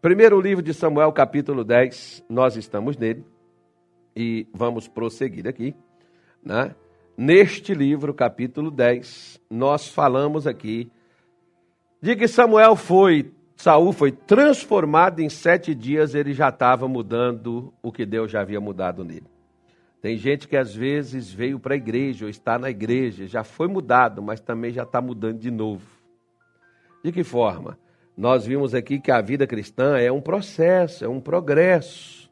Primeiro livro de Samuel, capítulo 10, nós estamos nele e vamos prosseguir aqui. Né? Neste livro, capítulo 10, nós falamos aqui de que Samuel foi, Saul foi transformado em sete dias, ele já estava mudando o que Deus já havia mudado nele. Tem gente que às vezes veio para a igreja ou está na igreja, já foi mudado, mas também já está mudando de novo. De que forma? Nós vimos aqui que a vida cristã é um processo, é um progresso.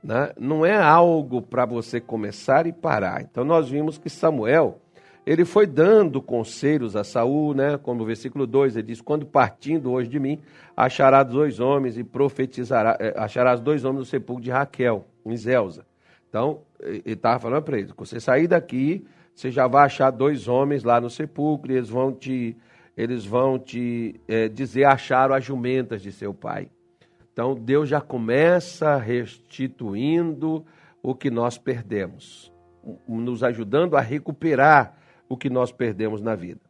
Né? Não é algo para você começar e parar. Então nós vimos que Samuel, ele foi dando conselhos a Saul, né? como no versículo 2 ele diz, quando partindo hoje de mim, acharás dois homens e profetizará, eh, acharás dois homens no sepulcro de Raquel, em Zelza. Então, ele estava falando para ele, você sair daqui, você já vai achar dois homens lá no sepulcro, e eles vão te, eles vão te é, dizer, acharam as jumentas de seu pai. Então, Deus já começa restituindo o que nós perdemos, nos ajudando a recuperar o que nós perdemos na vida.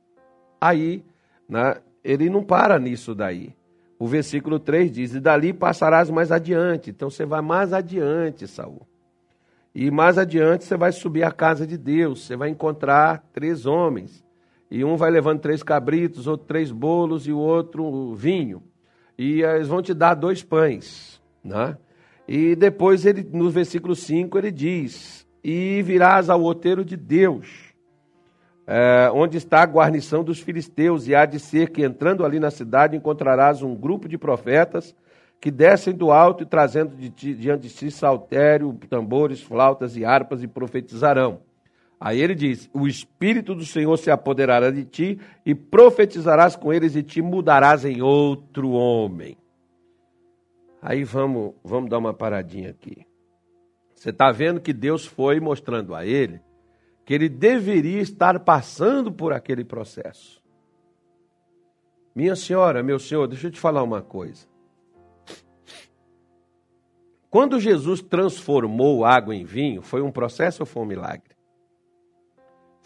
Aí, né, ele não para nisso daí. O versículo 3 diz: E dali passarás mais adiante. Então você vai mais adiante, Saul. E mais adiante você vai subir à casa de Deus, você vai encontrar três homens. E um vai levando três cabritos, outro três bolos e o outro vinho. E eles vão te dar dois pães. Né? E depois, ele, no versículo 5, ele diz: E virás ao outeiro de Deus, é, onde está a guarnição dos filisteus, e há de ser que entrando ali na cidade encontrarás um grupo de profetas que descem do alto e trazendo de ti, diante de si saltério, tambores, flautas e harpas e profetizarão. Aí ele diz: O Espírito do Senhor se apoderará de ti e profetizarás com eles e te mudarás em outro homem. Aí vamos, vamos dar uma paradinha aqui. Você está vendo que Deus foi mostrando a ele que ele deveria estar passando por aquele processo. Minha senhora, meu senhor, deixa eu te falar uma coisa. Quando Jesus transformou água em vinho, foi um processo ou foi um milagre?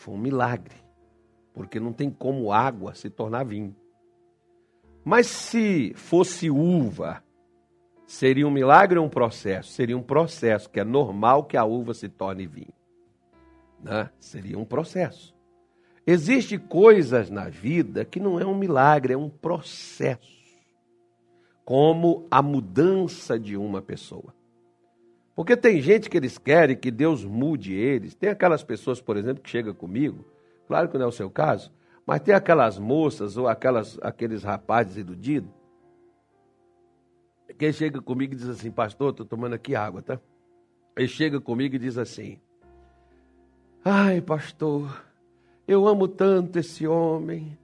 Foi um milagre, porque não tem como água se tornar vinho. Mas se fosse uva, seria um milagre ou um processo? Seria um processo, que é normal que a uva se torne vinho. Né? Seria um processo. Existem coisas na vida que não é um milagre, é um processo como a mudança de uma pessoa. Porque tem gente que eles querem que Deus mude eles. Tem aquelas pessoas, por exemplo, que chegam comigo, claro que não é o seu caso, mas tem aquelas moças ou aquelas, aqueles rapazes iludidos que chega comigo e diz assim, pastor, estou tomando aqui água, tá? Ele chega comigo e diz assim, ai pastor, eu amo tanto esse homem,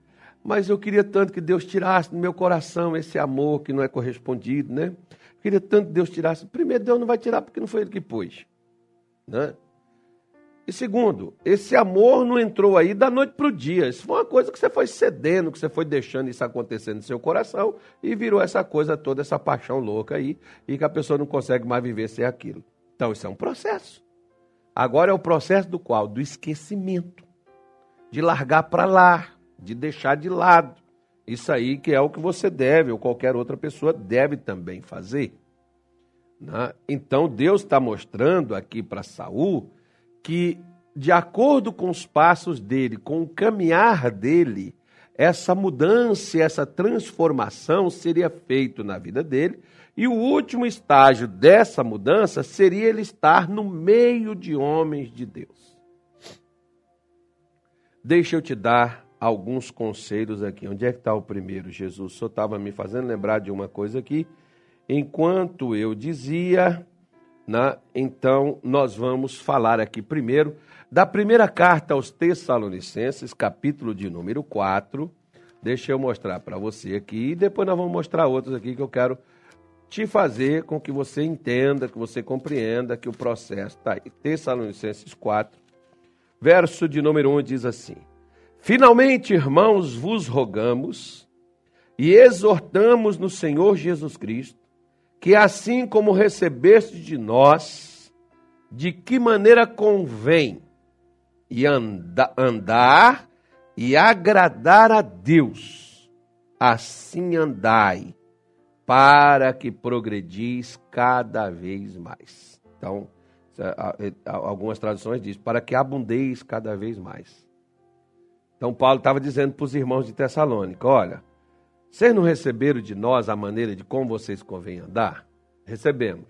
mas eu queria tanto que Deus tirasse do meu coração esse amor que não é correspondido, né? Queria tanto que Deus tirasse. Primeiro, Deus não vai tirar porque não foi Ele que pôs. Né? E segundo, esse amor não entrou aí da noite para o dia. Isso foi uma coisa que você foi cedendo, que você foi deixando isso acontecer no seu coração e virou essa coisa toda, essa paixão louca aí, e que a pessoa não consegue mais viver sem aquilo. Então, isso é um processo. Agora é o processo do qual? Do esquecimento. De largar para lá de deixar de lado. Isso aí que é o que você deve, ou qualquer outra pessoa deve também fazer. Né? Então Deus está mostrando aqui para Saul que, de acordo com os passos dele, com o caminhar dele, essa mudança, essa transformação seria feito na vida dele, e o último estágio dessa mudança seria ele estar no meio de homens de Deus. Deixa eu te dar alguns conselhos aqui. Onde é que está o primeiro, Jesus? Senhor estava me fazendo lembrar de uma coisa aqui. Enquanto eu dizia, né, então nós vamos falar aqui primeiro da primeira carta aos Tessalonicenses, capítulo de número 4. Deixa eu mostrar para você aqui e depois nós vamos mostrar outros aqui que eu quero te fazer com que você entenda, que você compreenda que o processo está aí. Tessalonicenses 4, verso de número 1 diz assim: Finalmente, irmãos, vos rogamos e exortamos no Senhor Jesus Cristo, que assim como recebeste de nós, de que maneira convém e anda, andar e agradar a Deus, assim andai, para que progredis cada vez mais. Então, algumas traduções dizem, para que abundeis cada vez mais. Então, Paulo estava dizendo para os irmãos de Tessalônica: olha, vocês não receberam de nós a maneira de como vocês convém andar? Recebemos.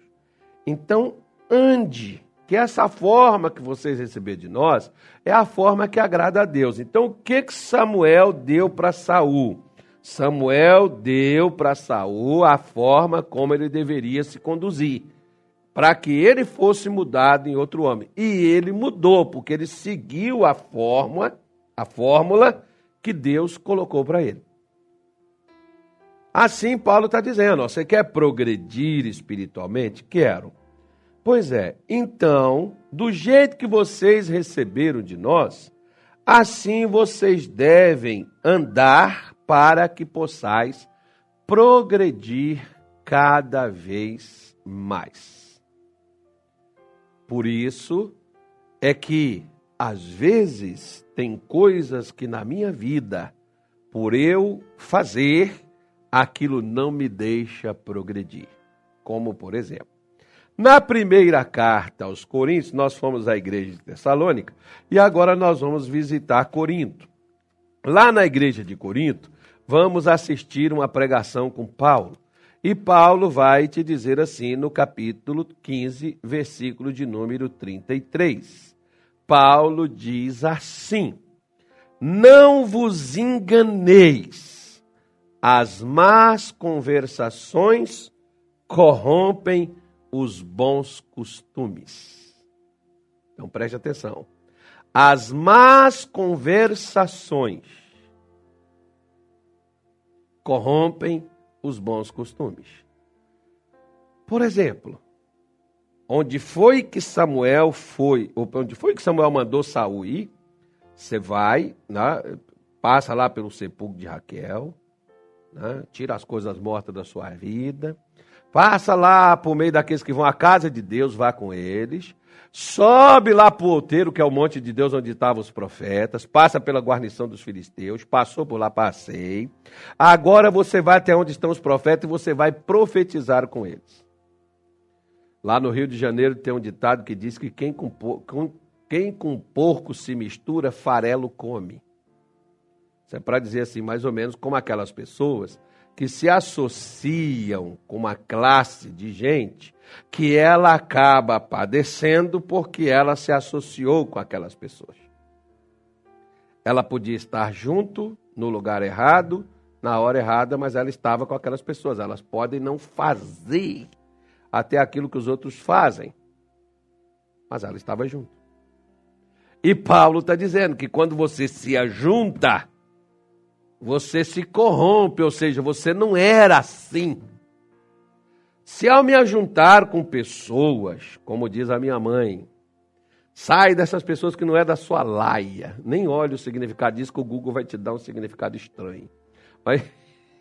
Então, ande, que essa forma que vocês receberam de nós é a forma que agrada a Deus. Então, o que, que Samuel deu para Saul? Samuel deu para Saul a forma como ele deveria se conduzir, para que ele fosse mudado em outro homem. E ele mudou, porque ele seguiu a forma, a fórmula que Deus colocou para ele. Assim, Paulo está dizendo: você quer progredir espiritualmente? Quero. Pois é, então, do jeito que vocês receberam de nós, assim vocês devem andar para que possais progredir cada vez mais. Por isso é que, às vezes, tem coisas que na minha vida, por eu fazer, aquilo não me deixa progredir. Como, por exemplo, na primeira carta aos Coríntios, nós fomos à igreja de Tessalônica e agora nós vamos visitar Corinto. Lá na igreja de Corinto, vamos assistir uma pregação com Paulo. E Paulo vai te dizer assim no capítulo 15, versículo de número 33. Paulo diz assim: Não vos enganeis, as más conversações corrompem os bons costumes. Então preste atenção. As más conversações corrompem os bons costumes. Por exemplo, onde foi que Samuel foi, ou onde foi que Samuel mandou Saul ir, você vai, né, passa lá pelo sepulcro de Raquel, né, tira as coisas mortas da sua vida, passa lá por meio daqueles que vão à casa de Deus, vá com eles, Sobe lá para o outeiro, que é o monte de Deus onde estavam os profetas, passa pela guarnição dos filisteus, passou por lá, passei. Agora você vai até onde estão os profetas e você vai profetizar com eles. Lá no Rio de Janeiro tem um ditado que diz que quem com, com, quem com porco se mistura, farelo come. Isso é para dizer assim, mais ou menos como aquelas pessoas que se associam com uma classe de gente que ela acaba padecendo porque ela se associou com aquelas pessoas. Ela podia estar junto no lugar errado, na hora errada, mas ela estava com aquelas pessoas. Elas podem não fazer até aquilo que os outros fazem, mas ela estava junto. E Paulo está dizendo que quando você se ajunta, você se corrompe, ou seja, você não era assim. Se ao me ajuntar com pessoas, como diz a minha mãe, sai dessas pessoas que não é da sua laia, nem olhe o significado disso, que o Google vai te dar um significado estranho. Mas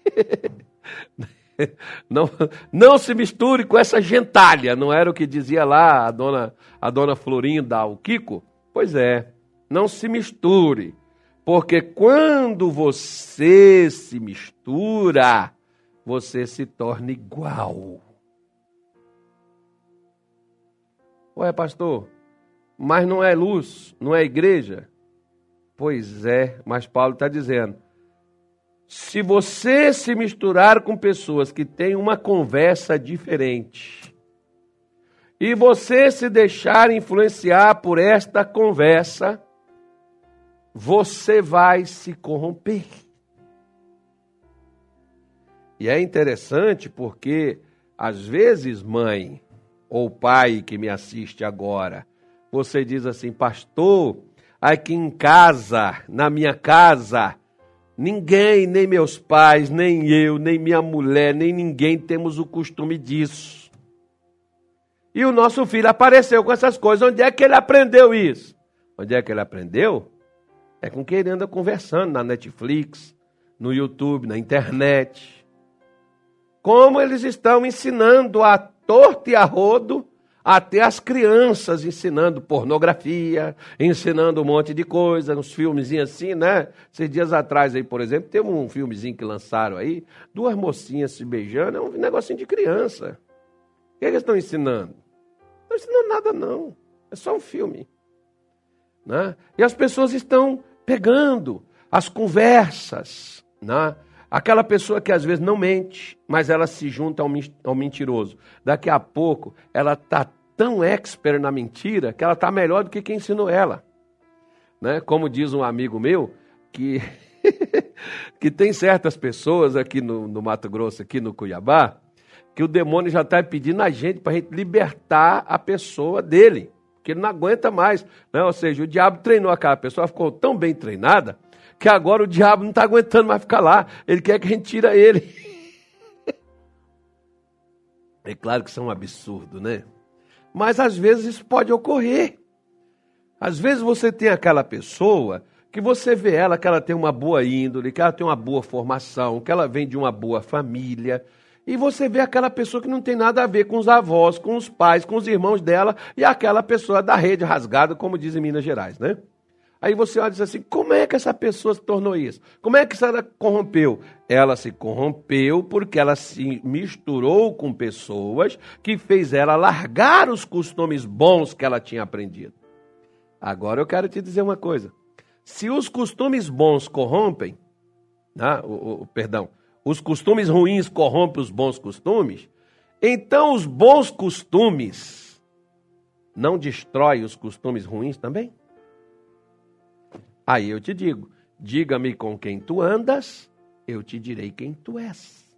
não, não se misture com essa gentalha, não era o que dizia lá a dona, a dona Florinda, o Kiko? Pois é, não se misture. Porque quando você se mistura, você se torna igual. Ué, pastor, mas não é luz, não é igreja? Pois é, mas Paulo está dizendo: se você se misturar com pessoas que têm uma conversa diferente, e você se deixar influenciar por esta conversa, você vai se corromper. E é interessante porque, às vezes, mãe ou pai que me assiste agora, você diz assim, pastor, aqui em casa, na minha casa, ninguém, nem meus pais, nem eu, nem minha mulher, nem ninguém temos o costume disso. E o nosso filho apareceu com essas coisas. Onde é que ele aprendeu isso? Onde é que ele aprendeu? É com quem ele anda conversando na Netflix, no YouTube, na internet. Como eles estão ensinando a torto e a rodo até as crianças ensinando pornografia, ensinando um monte de coisa, uns filmezinhos assim, né? Esses dias atrás aí, por exemplo, tem um filmezinho que lançaram aí, duas mocinhas se beijando, é um negocinho de criança. O que, é que eles estão ensinando? Não estão ensinando nada, não. É só um filme. Né? E as pessoas estão pegando as conversas, né? Aquela pessoa que às vezes não mente, mas ela se junta ao mentiroso. Daqui a pouco, ela está tão expert na mentira que ela está melhor do que quem ensinou ela. Né? Como diz um amigo meu, que, que tem certas pessoas aqui no, no Mato Grosso, aqui no Cuiabá, que o demônio já está pedindo a gente para a gente libertar a pessoa dele, porque ele não aguenta mais. Né? Ou seja, o diabo treinou aquela pessoa, ficou tão bem treinada que agora o diabo não está aguentando mais ficar lá. Ele quer que a gente tira ele. É claro que isso é um absurdo, né? Mas às vezes isso pode ocorrer. Às vezes você tem aquela pessoa que você vê ela que ela tem uma boa índole, que ela tem uma boa formação, que ela vem de uma boa família, e você vê aquela pessoa que não tem nada a ver com os avós, com os pais, com os irmãos dela, e aquela pessoa da rede rasgada, como diz em Minas Gerais, né? Aí você olha e diz assim: como é que essa pessoa se tornou isso? Como é que ela corrompeu? Ela se corrompeu porque ela se misturou com pessoas que fez ela largar os costumes bons que ela tinha aprendido. Agora eu quero te dizer uma coisa: se os costumes bons corrompem, né, o, o, perdão, os costumes ruins corrompem os bons costumes, então os bons costumes não destroem os costumes ruins também? Aí eu te digo: diga-me com quem tu andas, eu te direi quem tu és.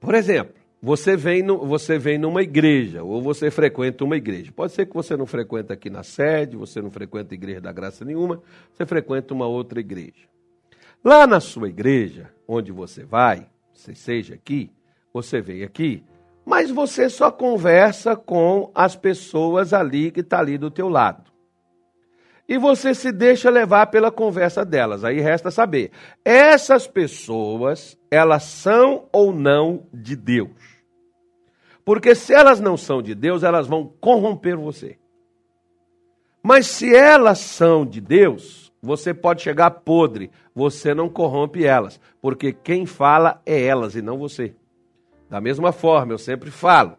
Por exemplo, você vem, no, você vem numa igreja, ou você frequenta uma igreja. Pode ser que você não frequenta aqui na sede, você não frequenta a igreja da graça nenhuma, você frequenta uma outra igreja. Lá na sua igreja, onde você vai, você seja aqui, você vem aqui, mas você só conversa com as pessoas ali que está ali do teu lado. E você se deixa levar pela conversa delas. Aí resta saber, essas pessoas, elas são ou não de Deus? Porque se elas não são de Deus, elas vão corromper você. Mas se elas são de Deus, você pode chegar podre, você não corrompe elas, porque quem fala é elas e não você. Da mesma forma, eu sempre falo.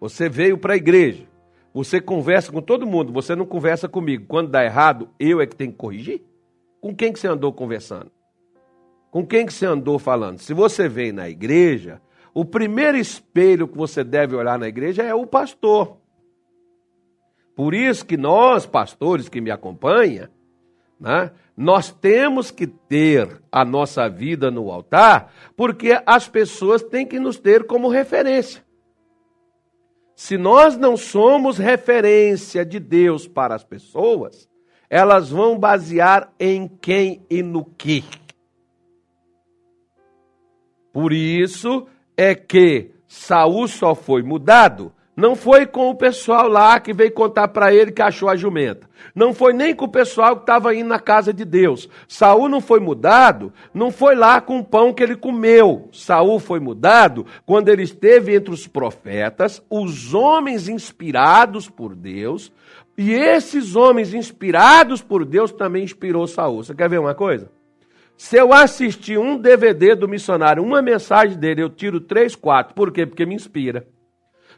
Você veio para a igreja, você conversa com todo mundo, você não conversa comigo. Quando dá errado, eu é que tenho que corrigir? Com quem que você andou conversando? Com quem que você andou falando? Se você vem na igreja, o primeiro espelho que você deve olhar na igreja é o pastor. Por isso que nós, pastores que me acompanham, né, nós temos que ter a nossa vida no altar, porque as pessoas têm que nos ter como referência. Se nós não somos referência de Deus para as pessoas, elas vão basear em quem e no que. Por isso é que Saul só foi mudado não foi com o pessoal lá que veio contar para ele que achou a jumenta. Não foi nem com o pessoal que estava indo na casa de Deus. Saul não foi mudado, não foi lá com o pão que ele comeu. Saul foi mudado quando ele esteve entre os profetas, os homens inspirados por Deus, e esses homens inspirados por Deus também inspirou Saul. Você quer ver uma coisa? Se eu assistir um DVD do missionário, uma mensagem dele, eu tiro três, quatro. Por quê? Porque me inspira.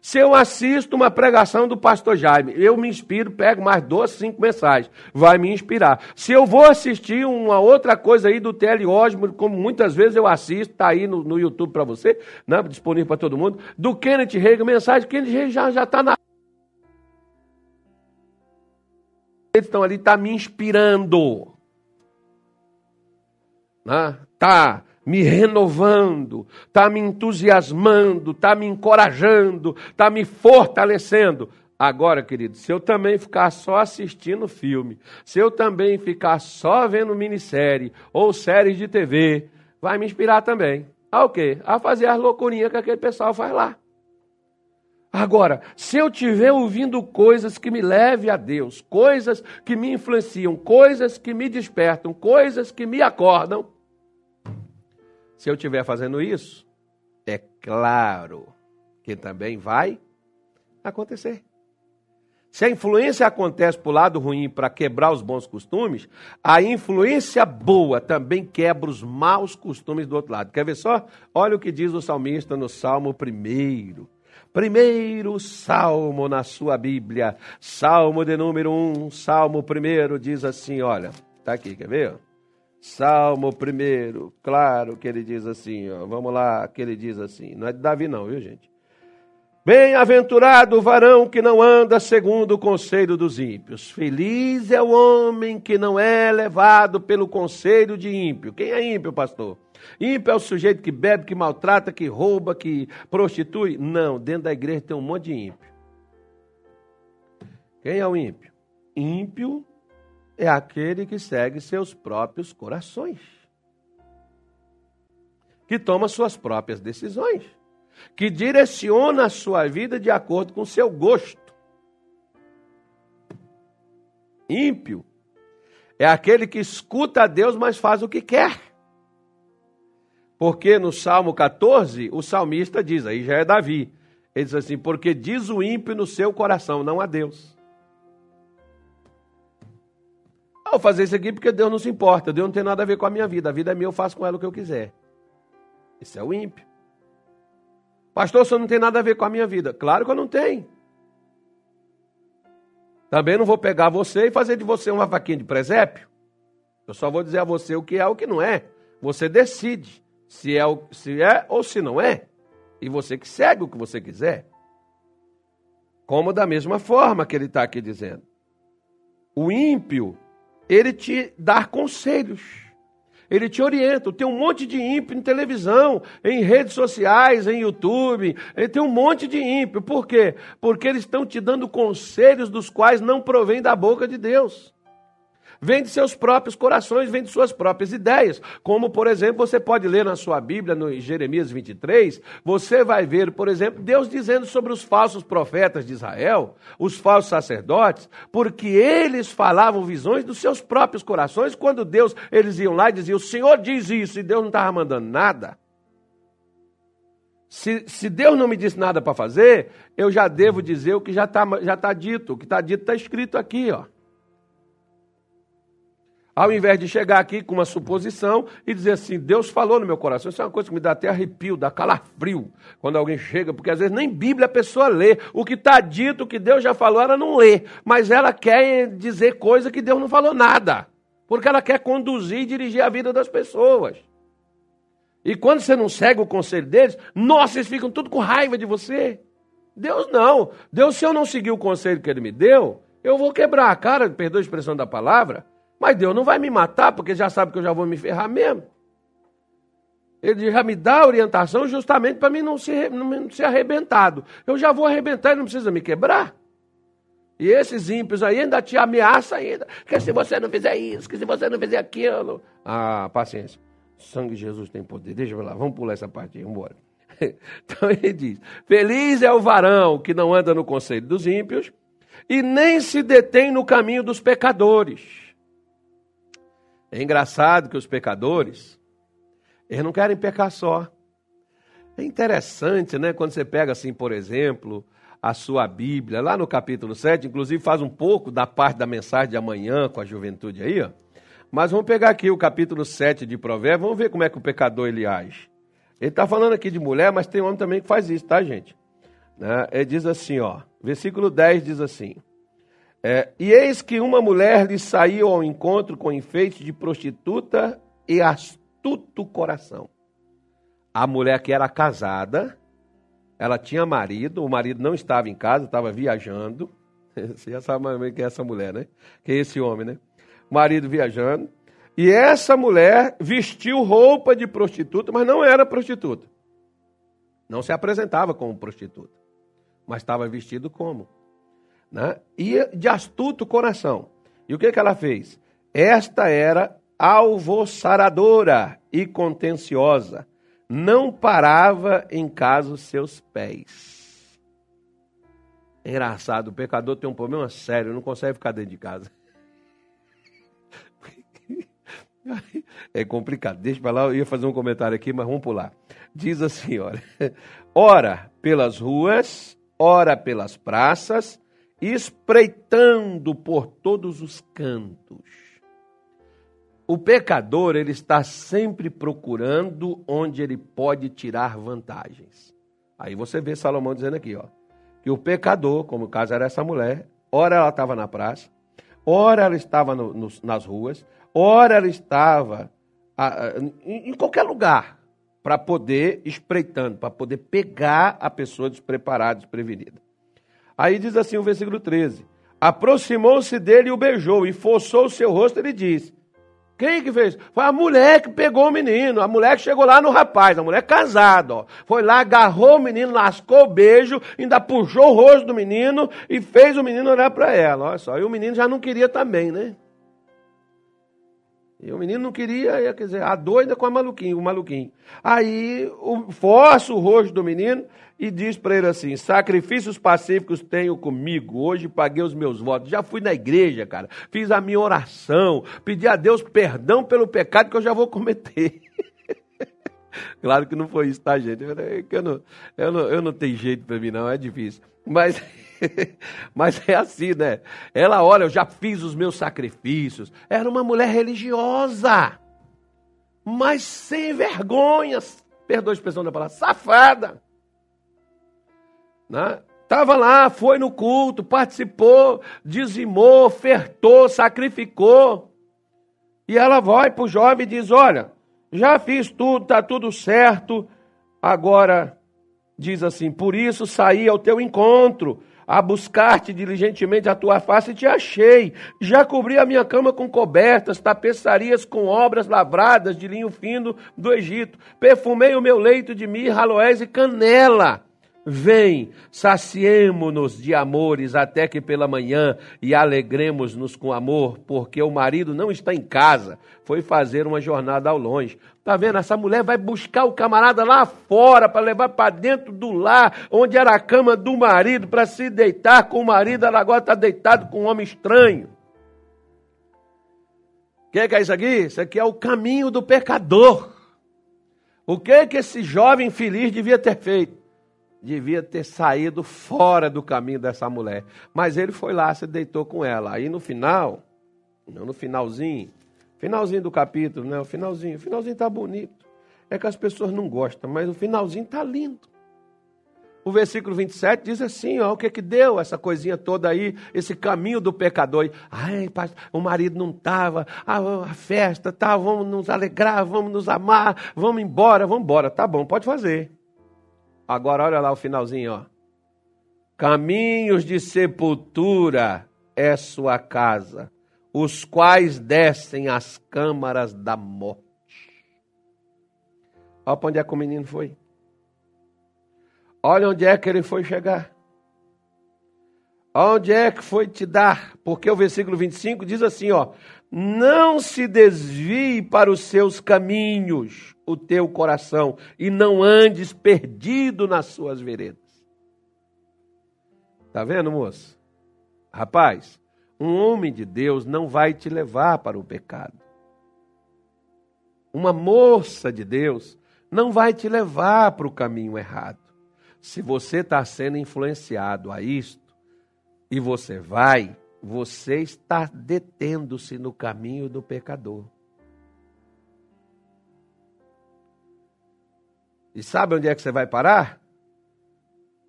Se eu assisto uma pregação do pastor Jaime, eu me inspiro, pego mais duas, cinco mensagens, vai me inspirar. Se eu vou assistir uma outra coisa aí do Tele Osmo, como muitas vezes eu assisto, está aí no, no YouTube para você, né, disponível para todo mundo, do Kenneth Reagan, mensagem, Kenneth Reagan já está na eles estão ali, está me inspirando. Né? Tá me renovando, está me entusiasmando, está me encorajando, está me fortalecendo. Agora, querido, se eu também ficar só assistindo filme, se eu também ficar só vendo minissérie ou séries de TV, vai me inspirar também. A o quê? A fazer as loucurinhas que aquele pessoal faz lá. Agora, se eu estiver ouvindo coisas que me levem a Deus, coisas que me influenciam, coisas que me despertam, coisas que me acordam, se eu estiver fazendo isso, é claro que também vai acontecer. Se a influência acontece para o lado ruim para quebrar os bons costumes, a influência boa também quebra os maus costumes do outro lado. Quer ver só? Olha o que diz o salmista no Salmo 1. Primeiro salmo na sua Bíblia, Salmo de número 1, Salmo 1 diz assim: olha, tá aqui, quer ver? Salmo 1, claro que ele diz assim, ó, vamos lá, que ele diz assim, não é de Davi, não, viu gente? Bem-aventurado o varão que não anda segundo o conselho dos ímpios. Feliz é o homem que não é levado pelo conselho de ímpio. Quem é ímpio, pastor? Ímpio é o sujeito que bebe, que maltrata, que rouba, que prostitui? Não, dentro da igreja tem um monte de ímpio. Quem é o ímpio? Ímpio é aquele que segue seus próprios corações, que toma suas próprias decisões que direciona a sua vida de acordo com seu gosto. Ímpio é aquele que escuta a Deus, mas faz o que quer. Porque no Salmo 14, o salmista diz, aí já é Davi, ele diz assim: Porque diz o ímpio no seu coração, não a Deus. Ah, vou fazer isso aqui porque Deus não se importa, Deus não tem nada a ver com a minha vida, a vida é minha, eu faço com ela o que eu quiser. Esse é o ímpio. Pastor, isso não tem nada a ver com a minha vida. Claro que eu não tenho. Também não vou pegar você e fazer de você uma vaquinha de presépio. Eu só vou dizer a você o que é o que não é. Você decide se é, se é ou se não é. E você que segue o que você quiser. Como da mesma forma que ele está aqui dizendo. O ímpio, ele te dá conselhos ele te orienta. Tem um monte de ímpio em televisão, em redes sociais, em YouTube. Ele tem um monte de ímpio. Por quê? Porque eles estão te dando conselhos dos quais não provém da boca de Deus vem de seus próprios corações, vem de suas próprias ideias. Como, por exemplo, você pode ler na sua Bíblia, no Jeremias 23, você vai ver, por exemplo, Deus dizendo sobre os falsos profetas de Israel, os falsos sacerdotes, porque eles falavam visões dos seus próprios corações, quando Deus, eles iam lá e diziam, o Senhor diz isso, e Deus não estava mandando nada. Se, se, Deus não me disse nada para fazer, eu já devo dizer o que já está já tá dito. O que está dito está escrito aqui, ó. Ao invés de chegar aqui com uma suposição e dizer assim, Deus falou no meu coração. Isso é uma coisa que me dá até arrepio, dá calafrio, quando alguém chega, porque às vezes nem Bíblia a pessoa lê. O que está dito, o que Deus já falou, ela não lê. Mas ela quer dizer coisa que Deus não falou nada. Porque ela quer conduzir e dirigir a vida das pessoas. E quando você não segue o conselho deles, nossa, eles ficam tudo com raiva de você. Deus não. Deus, se eu não seguir o conselho que ele me deu, eu vou quebrar a cara, perdoa a expressão da palavra, mas Deus não vai me matar, porque já sabe que eu já vou me ferrar mesmo. Ele já me dá orientação justamente para mim não ser, não ser arrebentado. Eu já vou arrebentar e não precisa me quebrar. E esses ímpios aí ainda te ameaçam ainda. Que se você não fizer isso, que se você não fizer aquilo. Ah, paciência. sangue de Jesus tem poder. Deixa eu lá, vamos pular essa parte aí, vamos embora. Então ele diz: Feliz é o varão que não anda no conselho dos ímpios e nem se detém no caminho dos pecadores é engraçado que os pecadores, eles não querem pecar só. É interessante, né? Quando você pega, assim, por exemplo, a sua Bíblia, lá no capítulo 7, inclusive faz um pouco da parte da mensagem de amanhã com a juventude aí, ó. Mas vamos pegar aqui o capítulo 7 de Provérbios, vamos ver como é que o pecador ele age. Ele está falando aqui de mulher, mas tem homem também que faz isso, tá, gente? Né? Ele diz assim, ó, versículo 10 diz assim: é, e eis que uma mulher lhe saiu ao encontro com enfeite de prostituta e astuto coração. A mulher que era casada, ela tinha marido, o marido não estava em casa, estava viajando. Você já sabe mais quem é essa mulher, né? Quem é esse homem, né? Marido viajando. E essa mulher vestiu roupa de prostituta, mas não era prostituta. Não se apresentava como prostituta, mas estava vestido como né? e de astuto coração. E o que, que ela fez? Esta era alvossaradora e contenciosa, não parava em casa os seus pés. Engraçado, o pecador tem um problema sério, não consegue ficar dentro de casa. É complicado. Deixa para lá, eu ia fazer um comentário aqui, mas vamos pular. Diz assim, olha. Ora pelas ruas, ora pelas praças, espreitando por todos os cantos. O pecador, ele está sempre procurando onde ele pode tirar vantagens. Aí você vê Salomão dizendo aqui, ó, que o pecador, como o caso era essa mulher, ora ela estava na praça, ora ela estava no, no, nas ruas, ora ela estava a, a, em, em qualquer lugar para poder espreitando, para poder pegar a pessoa despreparada, desprevenida. Aí diz assim o versículo 13: Aproximou-se dele e o beijou, e forçou o seu rosto, ele disse: quem que fez? Foi a mulher que pegou o menino, a mulher que chegou lá no rapaz, a mulher casada, ó. Foi lá, agarrou o menino, lascou o beijo, ainda puxou o rosto do menino e fez o menino olhar para ela. Olha só, e o menino já não queria também, né? E o menino não queria, quer dizer, a doida com a maluquinho, o maluquinho. Aí força o rosto do menino e diz para ele assim: sacrifícios pacíficos tenho comigo, hoje paguei os meus votos. Já fui na igreja, cara, fiz a minha oração, pedi a Deus perdão pelo pecado que eu já vou cometer. claro que não foi isso, tá, gente? Eu não, eu não, eu não tenho jeito para mim, não, é difícil. Mas. Mas é assim, né? Ela, olha, eu já fiz os meus sacrifícios. Era uma mulher religiosa, mas sem vergonhas. Perdoa a expressão da palavra, safada. Né? Estava lá, foi no culto, participou, dizimou, ofertou, sacrificou. E ela vai para o jovem e diz: Olha, já fiz tudo, está tudo certo. Agora, diz assim: Por isso saí ao teu encontro a buscar-te diligentemente a tua face e te achei. Já cobri a minha cama com cobertas, tapeçarias com obras lavradas de linho fino do Egito. Perfumei o meu leito de mirra, aloés e canela. Vem, saciemo-nos de amores até que pela manhã e alegremos-nos com amor, porque o marido não está em casa, foi fazer uma jornada ao longe. Tá vendo? Essa mulher vai buscar o camarada lá fora para levar para dentro do lar, onde era a cama do marido, para se deitar com o marido. Ela agora está deitado com um homem estranho. O que, que é isso aqui? Isso aqui é o caminho do pecador. O que que esse jovem infeliz devia ter feito? devia ter saído fora do caminho dessa mulher. Mas ele foi lá, se deitou com ela. Aí no final, no finalzinho, finalzinho do capítulo, né? O finalzinho, o finalzinho tá bonito. É que as pessoas não gostam, mas o finalzinho tá lindo. O versículo 27 diz assim, ó, o que que deu essa coisinha toda aí, esse caminho do pecador. Ai, o marido não estava, a, a, festa, tá, vamos nos alegrar, vamos nos amar, vamos embora, vamos embora. Tá bom, pode fazer. Agora olha lá o finalzinho, ó. Caminhos de sepultura é sua casa, os quais descem às câmaras da morte. Olha para onde é que o menino foi. Olha onde é que ele foi chegar. Onde é que foi te dar? Porque o versículo 25 diz assim, ó: Não se desvie para os seus caminhos o teu coração e não andes perdido nas suas veredas. Tá vendo, moço? Rapaz, um homem de Deus não vai te levar para o pecado. Uma moça de Deus não vai te levar para o caminho errado. Se você está sendo influenciado a isto e você vai, você está detendo-se no caminho do pecador. E sabe onde é que você vai parar?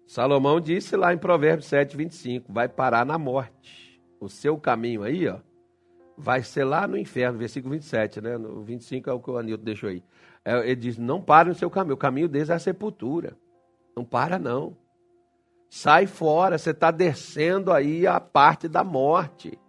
Salomão disse lá em Provérbios 7, 25: vai parar na morte. O seu caminho aí, ó, vai ser lá no inferno, versículo 27, né? No 25 é o que o Anilton deixou aí. É, ele diz: não pare no seu caminho, o caminho deles é a sepultura. Não para, não. Sai fora, você está descendo aí a parte da morte.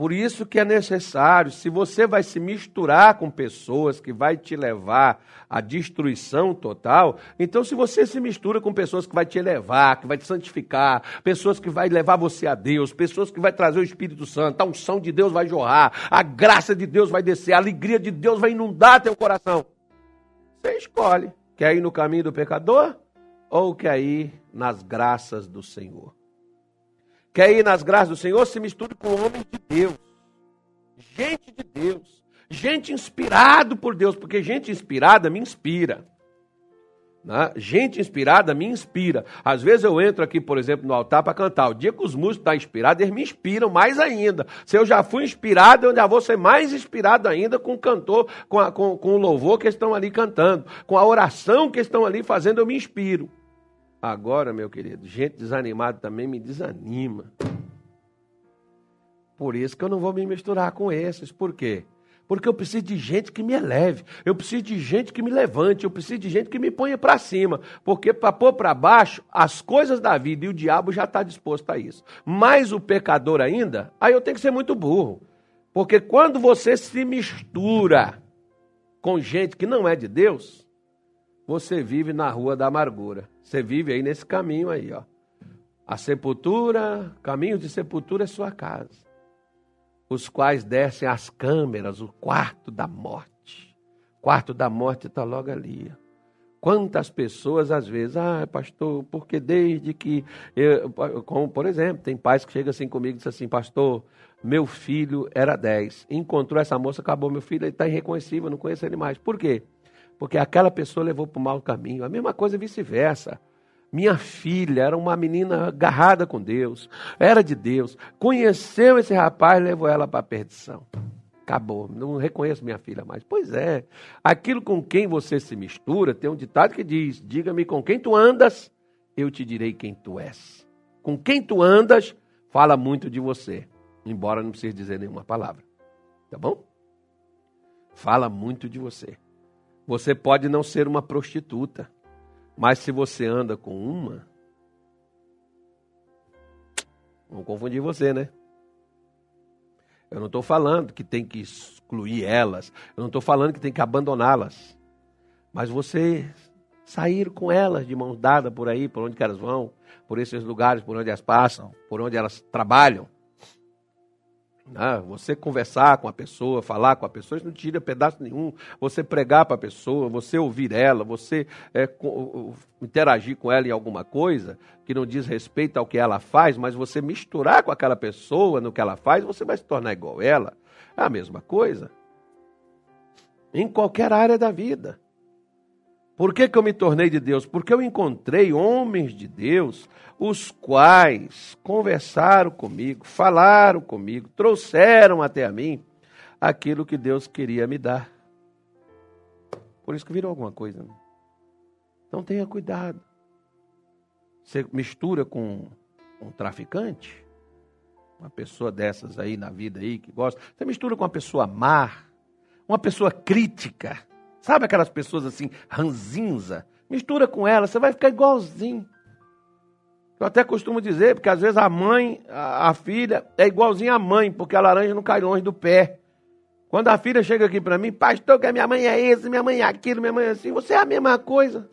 Por isso que é necessário, se você vai se misturar com pessoas que vai te levar à destruição total, então se você se mistura com pessoas que vai te elevar, que vai te santificar, pessoas que vai levar você a Deus, pessoas que vai trazer o Espírito Santo, a unção de Deus vai jorrar, a graça de Deus vai descer, a alegria de Deus vai inundar teu coração. Você escolhe, quer ir no caminho do pecador ou quer ir nas graças do Senhor? Quer ir nas graças do Senhor? Se misture com homens de Deus. gente de Deus, gente inspirado por Deus, porque gente inspirada me inspira. Né? Gente inspirada me inspira. Às vezes eu entro aqui, por exemplo, no altar para cantar. O dia que os músicos estão inspirados, eles me inspiram mais ainda. Se eu já fui inspirado, eu já vou ser mais inspirado ainda com o cantor, com, a, com, com o louvor que estão ali cantando, com a oração que estão ali fazendo, eu me inspiro. Agora, meu querido, gente desanimada também me desanima. Por isso que eu não vou me misturar com esses. Por quê? Porque eu preciso de gente que me eleve, eu preciso de gente que me levante, eu preciso de gente que me ponha para cima. Porque para pôr para baixo, as coisas da vida e o diabo já está disposto a isso. Mas o pecador ainda, aí eu tenho que ser muito burro. Porque quando você se mistura com gente que não é de Deus, você vive na rua da amargura. Você vive aí nesse caminho aí, ó. A sepultura, caminho de sepultura é sua casa os quais descem as câmeras, o quarto da morte. O quarto da morte está logo ali. Quantas pessoas, às vezes, ah, pastor, porque desde que. Eu, como, por exemplo, tem pais que chegam assim comigo e dizem assim, pastor, meu filho era 10. Encontrou essa moça, acabou meu filho, ele está irreconhecível, não conheço ele mais. Por quê? Porque aquela pessoa levou para o mau caminho. A mesma coisa vice-versa. Minha filha era uma menina agarrada com Deus, era de Deus. Conheceu esse rapaz, levou ela para a perdição. Acabou, não reconheço minha filha mais. Pois é, aquilo com quem você se mistura, tem um ditado que diz: Diga-me com quem tu andas, eu te direi quem tu és. Com quem tu andas, fala muito de você, embora não precise dizer nenhuma palavra. Tá bom? Fala muito de você. Você pode não ser uma prostituta. Mas se você anda com uma, vão confundir você, né? Eu não estou falando que tem que excluir elas, eu não estou falando que tem que abandoná-las. Mas você sair com elas de mãos dadas por aí, por onde elas vão, por esses lugares por onde elas passam, por onde elas trabalham. Né? Você conversar com a pessoa, falar com a pessoa, isso não tira pedaço nenhum. Você pregar para a pessoa, você ouvir ela, você é, interagir com ela em alguma coisa que não diz respeito ao que ela faz, mas você misturar com aquela pessoa no que ela faz, você vai se tornar igual ela. É a mesma coisa. Em qualquer área da vida. Por que, que eu me tornei de Deus? Porque eu encontrei homens de Deus, os quais conversaram comigo, falaram comigo, trouxeram até a mim aquilo que Deus queria me dar. Por isso que virou alguma coisa. Né? Então tenha cuidado. Você mistura com um traficante, uma pessoa dessas aí na vida aí que gosta, você mistura com uma pessoa má, uma pessoa crítica Sabe aquelas pessoas assim, ranzinza? Mistura com ela, você vai ficar igualzinho. Eu até costumo dizer, porque às vezes a mãe, a, a filha, é igualzinha à mãe, porque a laranja não cai longe do pé. Quando a filha chega aqui para mim, pastor, que minha mãe é esse, minha mãe é aquilo, minha mãe é assim, você é a mesma coisa.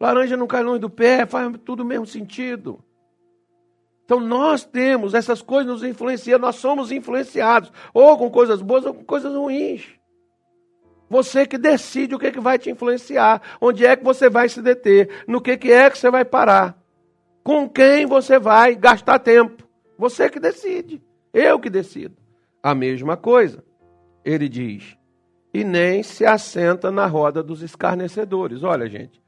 Laranja não cai longe do pé, faz tudo o mesmo sentido. Então nós temos, essas coisas nos influenciam, nós somos influenciados, ou com coisas boas ou com coisas ruins. Você que decide o que, é que vai te influenciar, onde é que você vai se deter, no que, que é que você vai parar, com quem você vai gastar tempo. Você que decide, eu que decido. A mesma coisa, ele diz, e nem se assenta na roda dos escarnecedores. Olha, gente,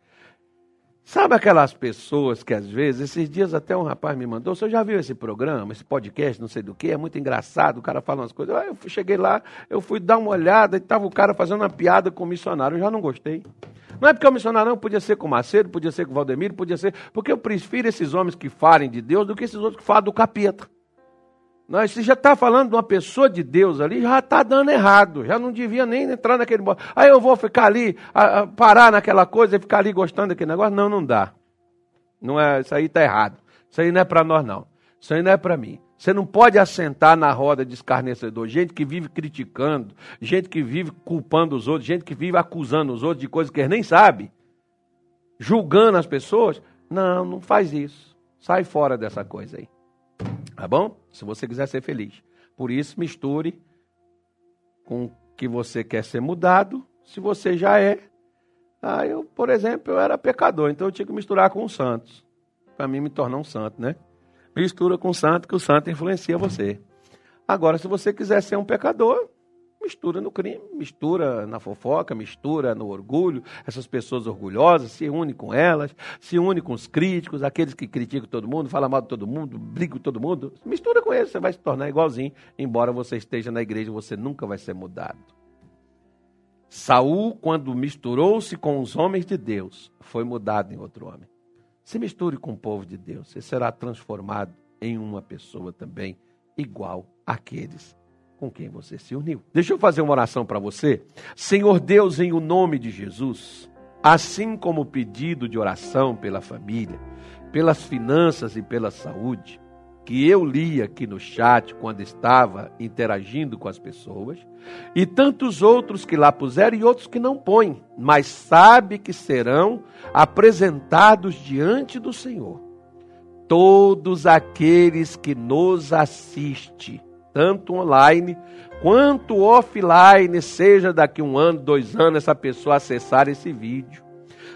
Sabe aquelas pessoas que às vezes, esses dias até um rapaz me mandou, você já viu esse programa, esse podcast, não sei do que, é muito engraçado, o cara fala umas coisas. Eu cheguei lá, eu fui dar uma olhada e estava o cara fazendo uma piada com o missionário, eu já não gostei. Não é porque o missionário não podia ser com Macedo, podia ser com o Valdemiro, podia ser, porque eu prefiro esses homens que falem de Deus do que esses outros que falam do capeta. Nós, se já está falando de uma pessoa de Deus ali, já está dando errado. Já não devia nem entrar naquele. Aí eu vou ficar ali, a, a, parar naquela coisa e ficar ali gostando daquele negócio. Não, não dá. Não é, isso aí está errado. Isso aí não é para nós, não. Isso aí não é para mim. Você não pode assentar na roda de escarnecedor. Gente que vive criticando, gente que vive culpando os outros, gente que vive acusando os outros de coisas que eles nem sabem, julgando as pessoas. Não, não faz isso. Sai fora dessa coisa aí. Tá bom? Se você quiser ser feliz. Por isso, misture com que você quer ser mudado, se você já é. Ah, eu, por exemplo, eu era pecador, então eu tinha que misturar com os santos. Para mim me tornar um santo, né? Mistura com o santo, que o santo influencia você. Agora, se você quiser ser um pecador, mistura no crime, mistura na fofoca, mistura no orgulho. Essas pessoas orgulhosas se une com elas, se une com os críticos, aqueles que criticam todo mundo, falam mal de todo mundo, brigam com todo mundo. Mistura com eles, você vai se tornar igualzinho. Embora você esteja na igreja, você nunca vai ser mudado. Saul, quando misturou-se com os homens de Deus, foi mudado em outro homem. Se misture com o povo de Deus, você será transformado em uma pessoa também igual àqueles com quem você se uniu. Deixa eu fazer uma oração para você. Senhor Deus, em o nome de Jesus, assim como o pedido de oração pela família, pelas finanças e pela saúde, que eu li aqui no chat quando estava interagindo com as pessoas, e tantos outros que lá puseram e outros que não põem, mas sabe que serão apresentados diante do Senhor. Todos aqueles que nos assistem, tanto online quanto offline, seja daqui um ano, dois anos, essa pessoa acessar esse vídeo.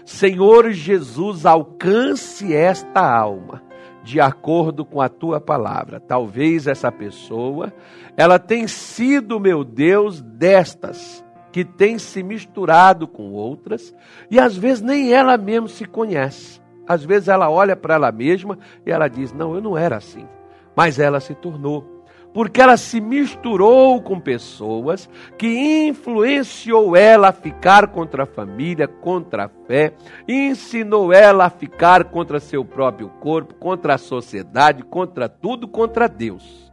Senhor Jesus, alcance esta alma de acordo com a tua palavra. Talvez essa pessoa, ela tem sido, meu Deus, destas que tem se misturado com outras e às vezes nem ela mesma se conhece. Às vezes ela olha para ela mesma e ela diz: "Não, eu não era assim". Mas ela se tornou porque ela se misturou com pessoas que influenciou ela a ficar contra a família, contra a fé, ensinou ela a ficar contra seu próprio corpo, contra a sociedade, contra tudo, contra Deus.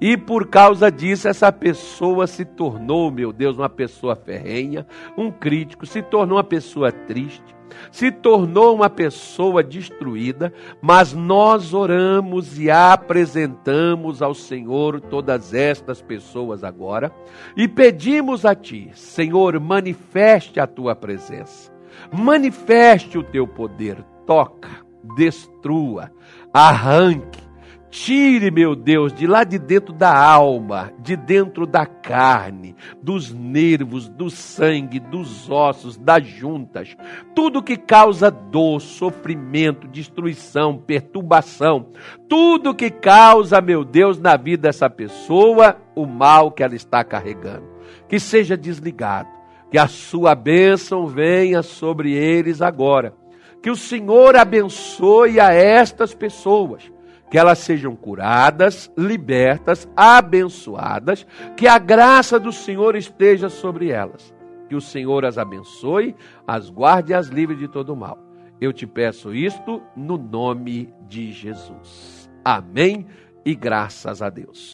E por causa disso, essa pessoa se tornou, meu Deus, uma pessoa ferrenha, um crítico, se tornou uma pessoa triste, se tornou uma pessoa destruída, mas nós oramos e apresentamos ao Senhor todas estas pessoas agora e pedimos a Ti, Senhor, manifeste a Tua presença, manifeste o Teu poder, toca, destrua, arranque, Tire, meu Deus, de lá de dentro da alma, de dentro da carne, dos nervos, do sangue, dos ossos, das juntas, tudo que causa dor, sofrimento, destruição, perturbação, tudo que causa, meu Deus, na vida dessa pessoa, o mal que ela está carregando. Que seja desligado, que a sua bênção venha sobre eles agora. Que o Senhor abençoe a estas pessoas que elas sejam curadas, libertas, abençoadas, que a graça do Senhor esteja sobre elas. Que o Senhor as abençoe, as guarde e as livre de todo mal. Eu te peço isto no nome de Jesus. Amém e graças a Deus.